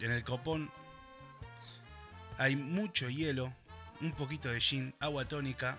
En el copón hay mucho hielo, un poquito de gin, agua tónica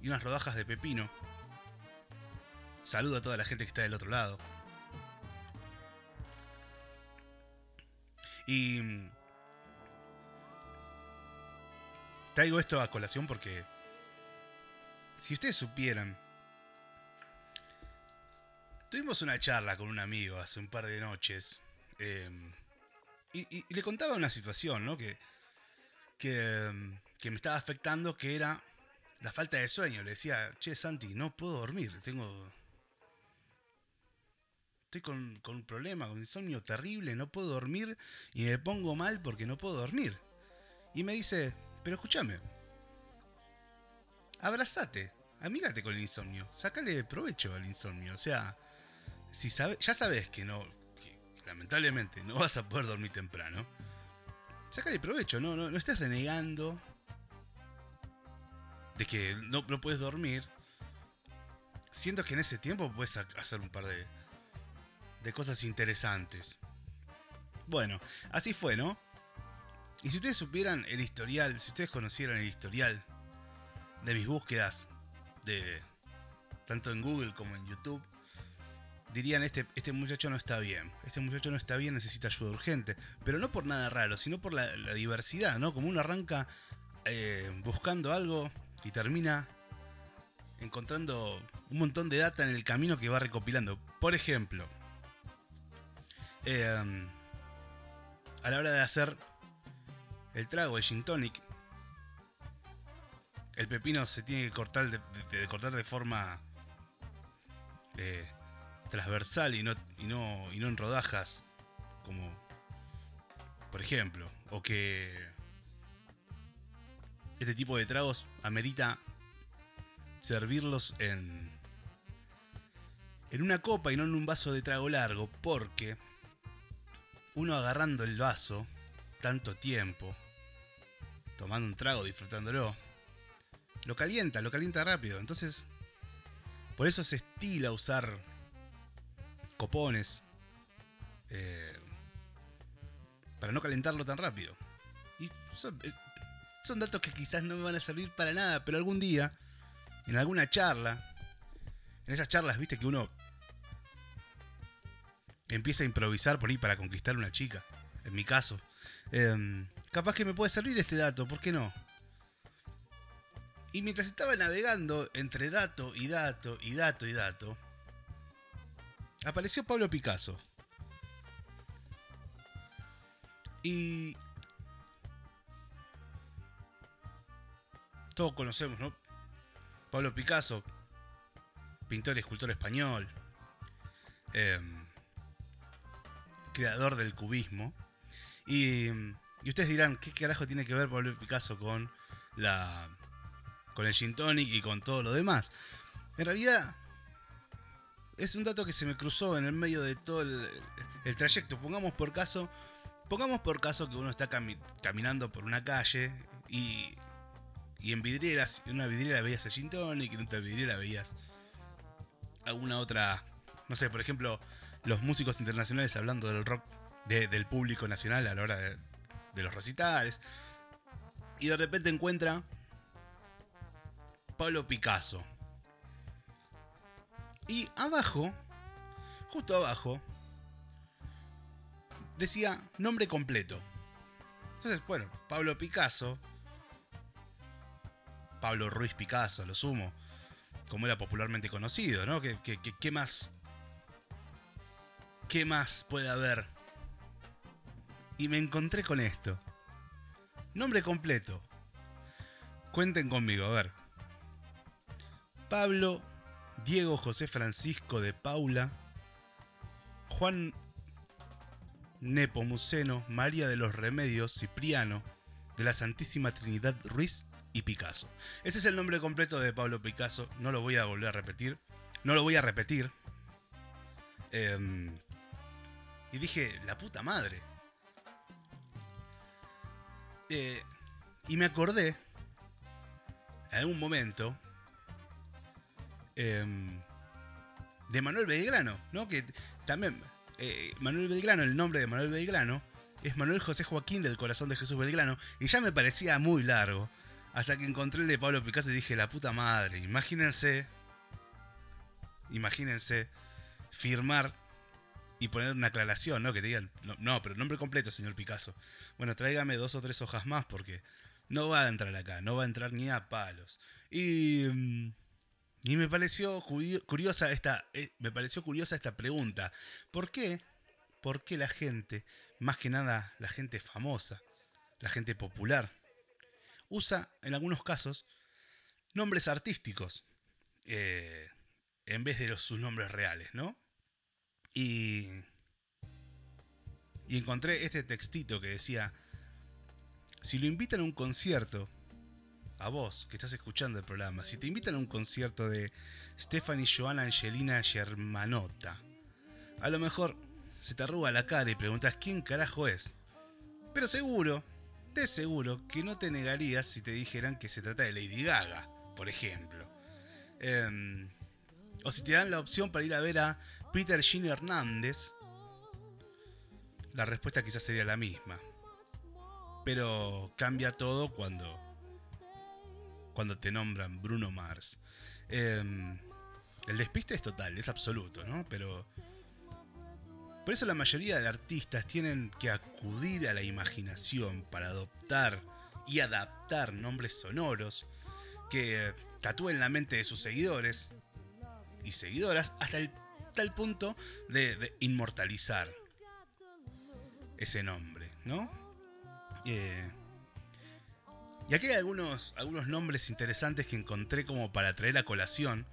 y unas rodajas de pepino. Saludo a toda la gente que está del otro lado. Y traigo esto a colación porque si ustedes supieran, tuvimos una charla con un amigo hace un par de noches em, y, le contaba una situación, ¿no? Que, que, me estaba afectando, que era la falta de sueño. Le decía, che, Santi, no puedo dormir, tengo estoy con, con, un problema, con insomnio terrible, no puedo dormir y me pongo mal porque no puedo dormir. Y me dice, pero escúchame, abrazate, amígate con el insomnio, sácale provecho al insomnio. O sea, si sabe, ya sabes que no, lamentablemente no vas a poder dormir temprano, sácale provecho, no, no, no estés renegando de que no, no puedes dormir. Siento que en ese tiempo puedes hacer un par de, de cosas interesantes. Bueno, así fue, ¿no? Y si ustedes supieran el historial, si ustedes conocieran el historial de mis búsquedas, de tanto en Google como en YouTube, dirían este, este muchacho no está bien, este muchacho no está bien, necesita ayuda urgente, pero no por nada raro, sino por la, diversidad, ¿no? Como uno arranca eh, buscando algo y termina encontrando un montón de data en el camino que va recopilando. Por ejemplo, Em, a la hora de hacer el trago, el gin tonic, el pepino se tiene que cortar de, cortar de forma eh, transversal y no, y, no, y no en rodajas, como por ejemplo, o que este tipo de tragos amerita servirlos en en una copa y no en un vaso de trago largo, porque uno agarrando el vaso tanto tiempo, tomando un trago, disfrutándolo, lo calienta, lo calienta rápido. Entonces, por eso se estila usar copones eh, para no calentarlo tan rápido. Y son, datos que quizás no me van a servir para nada, pero algún día, en alguna charla, en esas charlas, viste que uno empieza a improvisar por ahí para conquistar una chica. En mi caso. Em, capaz que me puede servir este dato, ¿por qué no? Y mientras estaba navegando entre dato y dato y dato y dato, apareció Pablo Picasso. Y... Todos conocemos, ¿no? Pablo Picasso, pintor y escultor español. Eh, creador del cubismo. Y, y, ustedes dirán, ¿qué carajo tiene que ver Pablo Picasso con la con el gin y con todo lo demás? En realidad es un dato que se me cruzó en el medio de todo el, trayecto. Pongamos por caso, pongamos por caso que uno está caminando por una calle y, y en vidrieras, en una vidriera veías el gin tonic en otra vidriera veías alguna otra, no sé, por ejemplo, los músicos internacionales hablando del rock del público nacional a la hora de, los recitales. Y de repente encuentra Pablo Picasso. Y abajo, justo abajo, decía nombre completo. Entonces, bueno, Pablo Picasso, Pablo Ruiz Picasso, lo sumo, como era popularmente conocido, ¿no? ¿Qué, más ¿Qué más puede haber? Y me encontré con esto. Nombre completo. Cuenten conmigo, a ver. Pablo Diego José Francisco de Paula, Juan Nepomuceno, María de los Remedios, Cipriano, de la Santísima Trinidad Ruiz y Picasso. Ese es el nombre completo de Pablo Picasso, no lo voy a volver a repetir. No lo voy a repetir. Eh, y dije, la puta madre. Eh, y me acordé, en algún momento, em, de Manuel Belgrano, ¿no? Que también, eh, Manuel Belgrano, el nombre de Manuel Belgrano, es Manuel José Joaquín del Corazón de Jesús Belgrano. Y ya me parecía muy largo. Hasta que encontré el de Pablo Picasso y dije, la puta madre, imagínense. Imagínense firmar y poner una aclaración, ¿no? Que te digan, no, no, pero nombre completo, señor Picasso. Bueno, tráigame dos o tres hojas más porque no va a entrar acá, no va a entrar ni a palos. Y, mm, y me pareció curiosa esta, eh, me pareció curiosa esta pregunta. ¿Por qué? ¿Por qué la gente, más que nada la gente famosa, la gente popular, usa en algunos casos nombres artísticos eh, en vez de sus nombres reales, ¿no? Y, y encontré este textito que decía, si lo invitan a un concierto, a vos que estás escuchando el programa, si te invitan a un concierto de Stephanie Joana Angelina Germanotta, a lo mejor se te arruga la cara y preguntas quién carajo es. Pero seguro, de seguro, que no te negarías si te dijeran que se trata de Lady Gaga, por ejemplo. Em, o si te dan la opción para ir a ver a Peter Gene Hernández, la respuesta quizás sería la misma. Pero cambia todo cuando, cuando te nombran Bruno Mars. Em, el despiste es total, es absoluto, ¿no? Pero por eso la mayoría de artistas tienen que acudir a la imaginación para adoptar y adaptar nombres sonoros que tatúen la mente de sus seguidores y seguidoras hasta el tal punto de, inmortalizar ese nombre, ¿no? Eh, y aquí hay algunos, algunos nombres interesantes que encontré como para traer a colación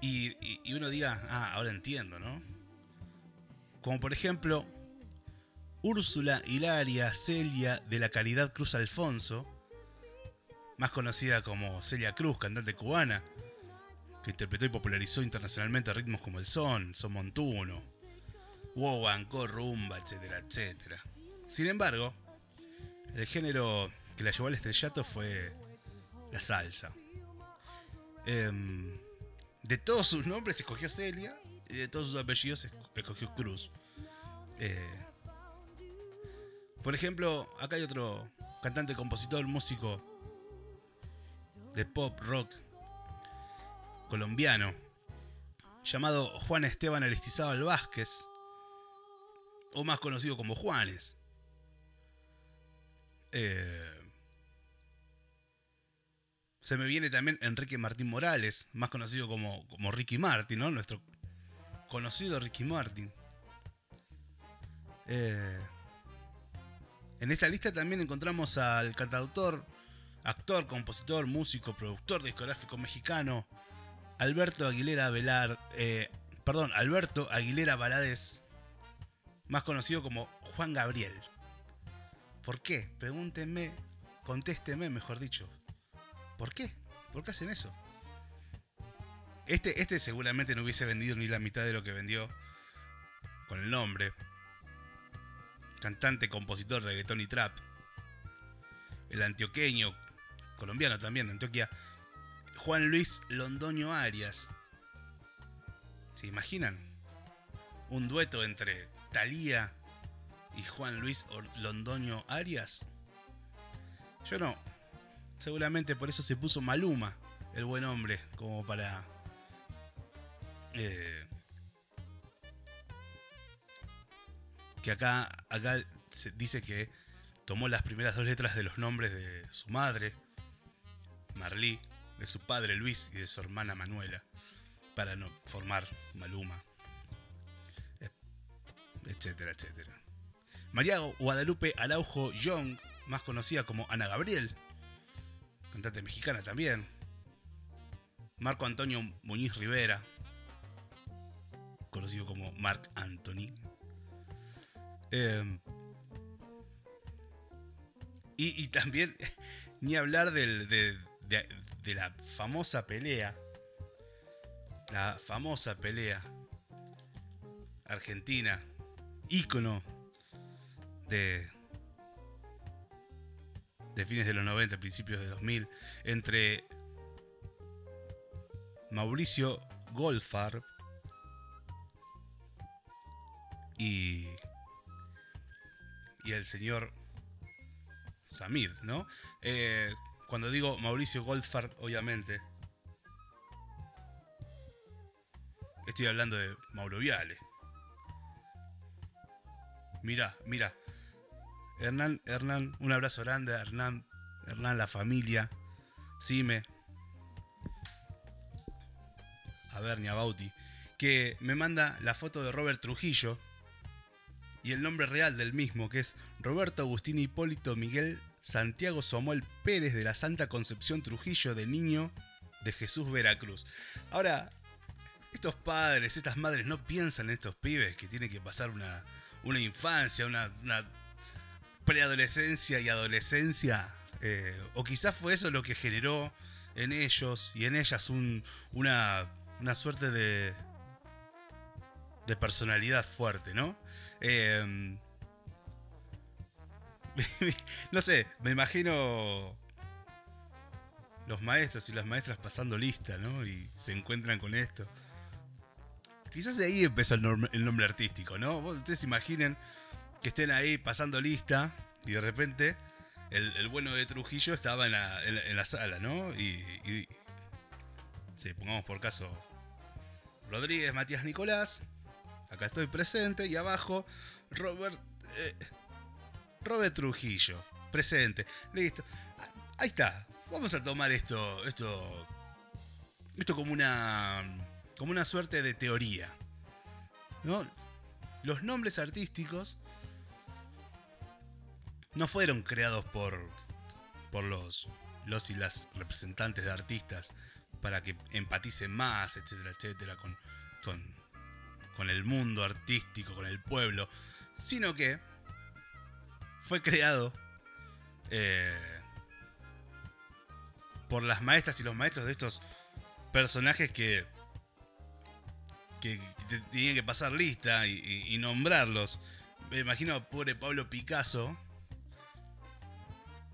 y, uno diga, ah, ahora entiendo, ¿no? Como por ejemplo, Úrsula Hilaria Celia de la Caridad Cruz Alfonso, más conocida como Celia Cruz, cantante cubana, que interpretó y popularizó internacionalmente ritmos como el son, son montuno, wowanco, rumba, etcétera, etcétera. Sin embargo, el género que la llevó al estrellato fue la salsa. Eh, de todos sus nombres escogió Celia y de todos sus apellidos escogió Cruz. Eh, por ejemplo, acá hay otro cantante, compositor, músico de pop rock colombiano llamado Juan Esteban Aristizábal Vázquez, o más conocido como Juanes. Eh, se me viene también Enrique Martín Morales, más conocido como, como Ricky Martin. Nuestro conocido Ricky Martin. Eh, en esta lista también encontramos al cantautor, actor, compositor, músico, productor discográfico mexicano, Alberto Aguilera Velar, eh, perdón, Alberto Aguilera Valadez, más conocido como Juan Gabriel. ¿Por qué? Pregúntenme, contésteme, mejor dicho. ¿Por qué? ¿Por qué hacen eso? Este, este seguramente no hubiese vendido ni la mitad de lo que vendió con el nombre. Cantante, compositor, reggaetón y trap. El antioqueño, colombiano también, de Antioquia. Juan Luis Londoño Arias. ¿Se imaginan? Un dueto entre Thalía y Juan Luis Londoño Arias. Yo no, Seguramente por eso se puso Maluma, el buen hombre, como para... Eh, que acá, acá se dice que tomó las primeras dos letras de los nombres de su madre, Marlí, de su padre Luis y de su hermana Manuela, para no formar Maluma, etcétera, etcétera. María Guadalupe Araujo Young, más conocida como Ana Gabriel, cantante mexicana también. Marco Antonio Muñiz Rivera, conocido como Marc Anthony. Em, y, también, ni hablar de, de la famosa pelea, la famosa pelea argentina, ícono de, fines de los 90, principios de 2000, entre Mauricio Golfar y, y el señor Samir, ¿no? Eh, cuando digo Mauricio Goldfart, obviamente, estoy hablando de Mauro Viale. Mira, mira. Hernán, Hernán, un abrazo grande a Hernán, Hernán, la familia, Sime, a Bernia Bauti, que me manda la foto de Robert Trujillo y el nombre real del mismo, que es Roberto Agustín Hipólito Miguel Santiago Samuel Pérez de la Santa Concepción Trujillo de Niño de Jesús Veracruz. Ahora, estos padres, estas madres no piensan en estos pibes que tienen que pasar una, una infancia, una, preadolescencia y adolescencia. Eh, o quizás fue eso lo que generó en ellos y en ellas una, una suerte de, de personalidad fuerte, ¿no? Eh, no sé, me imagino los maestros y las maestras pasando lista, ¿no? Y se encuentran con esto. Quizás de ahí empezó el, nombre, artístico, ¿no? ustedes imaginen que estén ahí pasando lista y de repente el, bueno de Trujillo estaba en la, sala, ¿no? Y, sí, pongamos por caso Rodríguez, Matías Nicolás, acá estoy presente y abajo Robert, eh, Robert Trujillo, presente, listo. Ahí está, vamos a tomar esto, esto, esto como una como una suerte de teoría. ¿no? Los nombres artísticos no fueron creados por, por los, los y las representantes de artistas para que empaticen más, etcétera, etcétera, con, con, con el mundo artístico, con el pueblo, sino que fue creado eh, por las maestras y los maestros de estos personajes que que, tenían que pasar lista y, nombrarlos. Me imagino pobre Pablo Picasso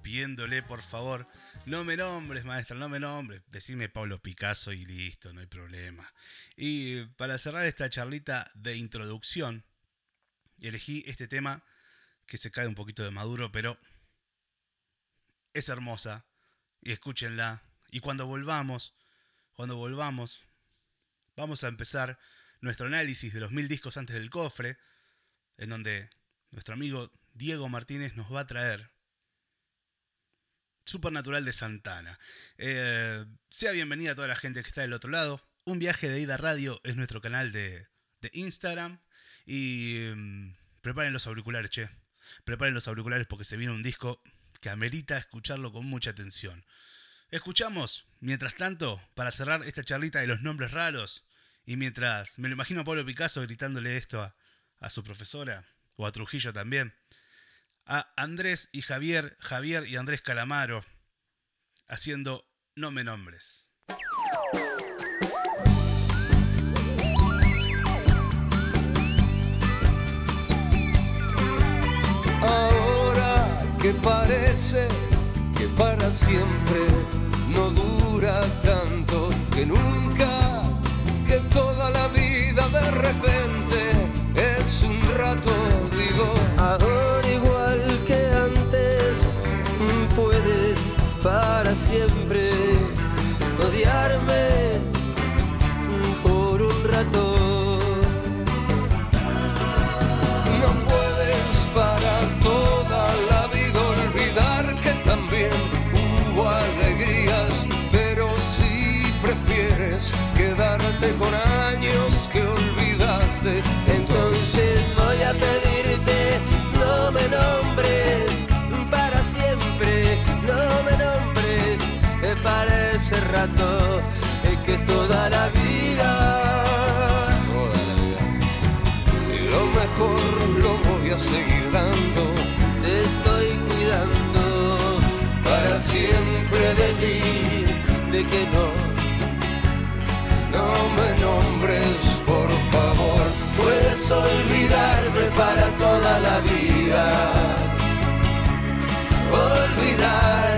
pidiéndole por favor, no me nombres, maestra, no me nombres. Decime Pablo Picasso y listo, no hay problema. Y para cerrar esta charlita de introducción, elegí este tema que se cae un poquito de maduro, pero es hermosa. Y escúchenla. Y cuando volvamos, cuando volvamos, vamos a empezar nuestro análisis de los mil discos antes del cofre, en donde nuestro amigo Diego Martínez nos va a traer Supernatural de Santana. Eh, sea bienvenida a toda la gente que está del otro lado. Un viaje de ida radio es nuestro canal de, Instagram. Y mm, preparen los auriculares, che. Preparen los auriculares porque se viene un disco que amerita escucharlo con mucha atención. Escuchamos, mientras tanto, para cerrar esta charlita de los nombres raros, y mientras me lo imagino a Pablo Picasso gritándole esto a, su profesora, o a Trujillo también, a Andrés y Javier, Javier y Andrés Calamaro, haciendo No me nombres. Ahora que parece que para siempre no dura tanto, que nunca que toda la vida de repente para siempre ese rato eh, que es toda la vida. Toda la vida. Y lo mejor lo voy a seguir dando. Te estoy cuidando para siempre de ti, de que no no me nombres, por favor. Puedes olvidarme para toda la vida. Olvidar